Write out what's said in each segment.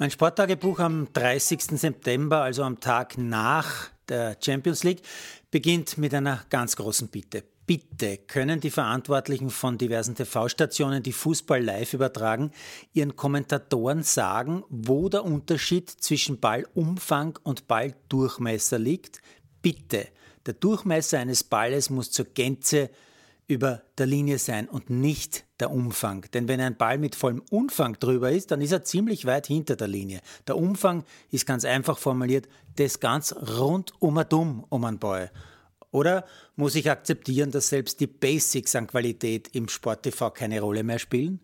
Mein Sporttagebuch am 30. September, also am Tag nach der Champions League, beginnt mit einer ganz großen Bitte. Bitte können die Verantwortlichen von diversen TV-Stationen, die Fußball live übertragen, ihren Kommentatoren sagen, wo der Unterschied zwischen Ballumfang und Balldurchmesser liegt? Bitte. Der Durchmesser eines Balles muss zur Gänze über der Linie sein und nicht der Umfang. Denn wenn ein Ball mit vollem Umfang drüber ist, dann ist er ziemlich weit hinter der Linie. Der Umfang ist ganz einfach formuliert, das ganz rund um ein Dumm um einen Ball. Oder muss ich akzeptieren, dass selbst die Basics an Qualität im Sport-TV keine Rolle mehr spielen?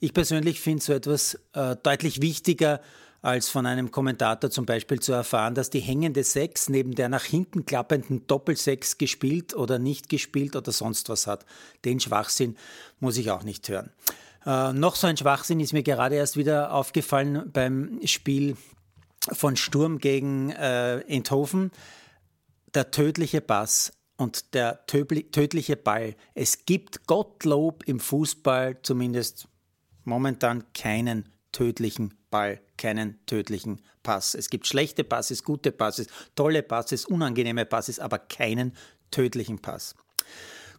Ich persönlich finde so etwas äh, deutlich wichtiger als von einem Kommentator zum Beispiel zu erfahren, dass die hängende Sechs neben der nach hinten klappenden Doppelsechs gespielt oder nicht gespielt oder sonst was hat. Den Schwachsinn muss ich auch nicht hören. Äh, noch so ein Schwachsinn ist mir gerade erst wieder aufgefallen beim Spiel von Sturm gegen äh, Enthofen. Der tödliche Pass und der tödliche Ball. Es gibt Gottlob im Fußball zumindest momentan keinen tödlichen Ball keinen tödlichen Pass. Es gibt schlechte Passes, gute Passes, tolle Passes, unangenehme Passes, aber keinen tödlichen Pass.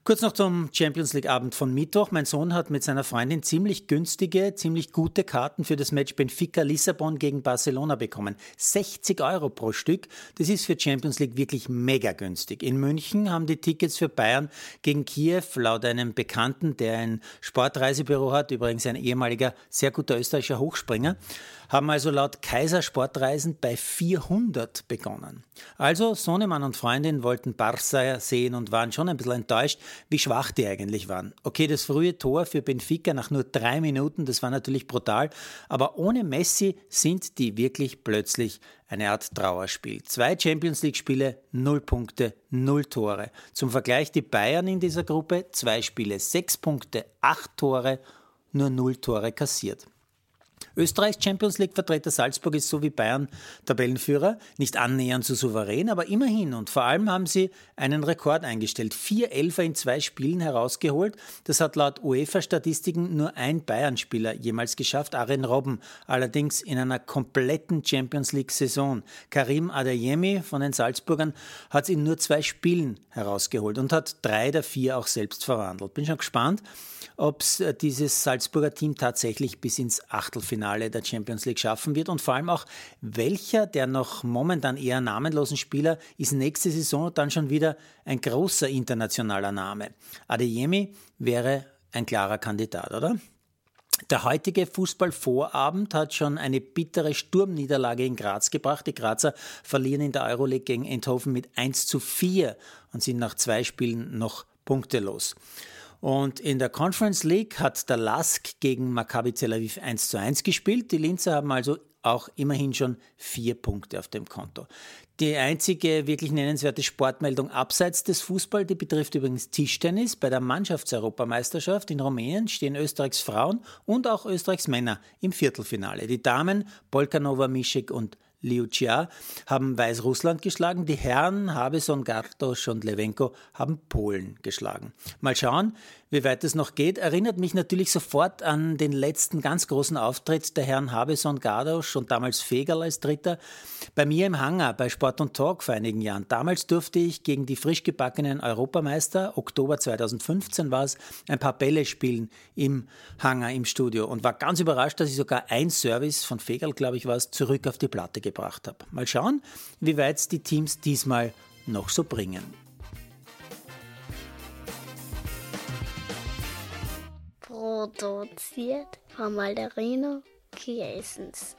Kurz noch zum Champions League Abend von Mittwoch. Mein Sohn hat mit seiner Freundin ziemlich günstige, ziemlich gute Karten für das Match Benfica Lissabon gegen Barcelona bekommen. 60 Euro pro Stück. Das ist für Champions League wirklich mega günstig. In München haben die Tickets für Bayern gegen Kiew laut einem Bekannten, der ein Sportreisebüro hat, übrigens ein ehemaliger sehr guter österreichischer Hochspringer, haben also laut Kaiser Sportreisen bei 400 begonnen. Also Sohnemann und Freundin wollten Barca sehen und waren schon ein bisschen enttäuscht, wie schwach die eigentlich waren. Okay, das frühe Tor für Benfica nach nur drei Minuten, das war natürlich brutal, aber ohne Messi sind die wirklich plötzlich eine Art Trauerspiel. Zwei Champions League-Spiele, null Punkte, null Tore. Zum Vergleich die Bayern in dieser Gruppe, zwei Spiele, sechs Punkte, acht Tore, nur null Tore kassiert. Österreichs Champions League-Vertreter Salzburg ist so wie Bayern Tabellenführer, nicht annähernd so souverän, aber immerhin. Und vor allem haben sie einen Rekord eingestellt. Vier Elfer in zwei Spielen herausgeholt. Das hat laut UEFA-Statistiken nur ein Bayern-Spieler jemals geschafft, Aren Robben. Allerdings in einer kompletten Champions League-Saison. Karim Adeyemi von den Salzburgern hat es in nur zwei Spielen herausgeholt und hat drei der vier auch selbst verwandelt. Bin schon gespannt, ob es äh, dieses Salzburger Team tatsächlich bis ins Achtelfinale Finale der Champions League schaffen wird und vor allem auch, welcher der noch momentan eher namenlosen Spieler ist nächste Saison dann schon wieder ein großer internationaler Name. Adeyemi wäre ein klarer Kandidat, oder? Der heutige Fußballvorabend hat schon eine bittere Sturmniederlage in Graz gebracht. Die Grazer verlieren in der Euroleague gegen Eindhoven mit 1 zu 4 und sind nach zwei Spielen noch punktelos. Und in der Conference League hat der Lask gegen Maccabi Tel Aviv 1 zu 1 gespielt. Die Linzer haben also auch immerhin schon vier Punkte auf dem Konto. Die einzige wirklich nennenswerte Sportmeldung abseits des Fußball, die betrifft übrigens Tischtennis. Bei der Mannschaftseuropameisterschaft in Rumänien stehen Österreichs Frauen und auch Österreichs Männer im Viertelfinale. Die Damen Polkanova, Mischek und Liu Jia haben Weißrussland geschlagen. Die Herren Habeson, Gartosch und Lewenko haben Polen geschlagen. Mal schauen, wie weit es noch geht. Erinnert mich natürlich sofort an den letzten ganz großen Auftritt der Herren Habeson, Gardosch und damals Fegerl als Dritter bei mir im Hangar bei Sport und Talk vor einigen Jahren. Damals durfte ich gegen die frisch gebackenen Europameister, Oktober 2015 war es, ein paar Bälle spielen im Hangar im Studio und war ganz überrascht, dass ich sogar ein Service von Fegerl, glaube ich, war es, zurück auf die Platte gebracht habe. Mal schauen, wie weit es die Teams diesmal noch so bringen. Produziert von Malderino Kiesens.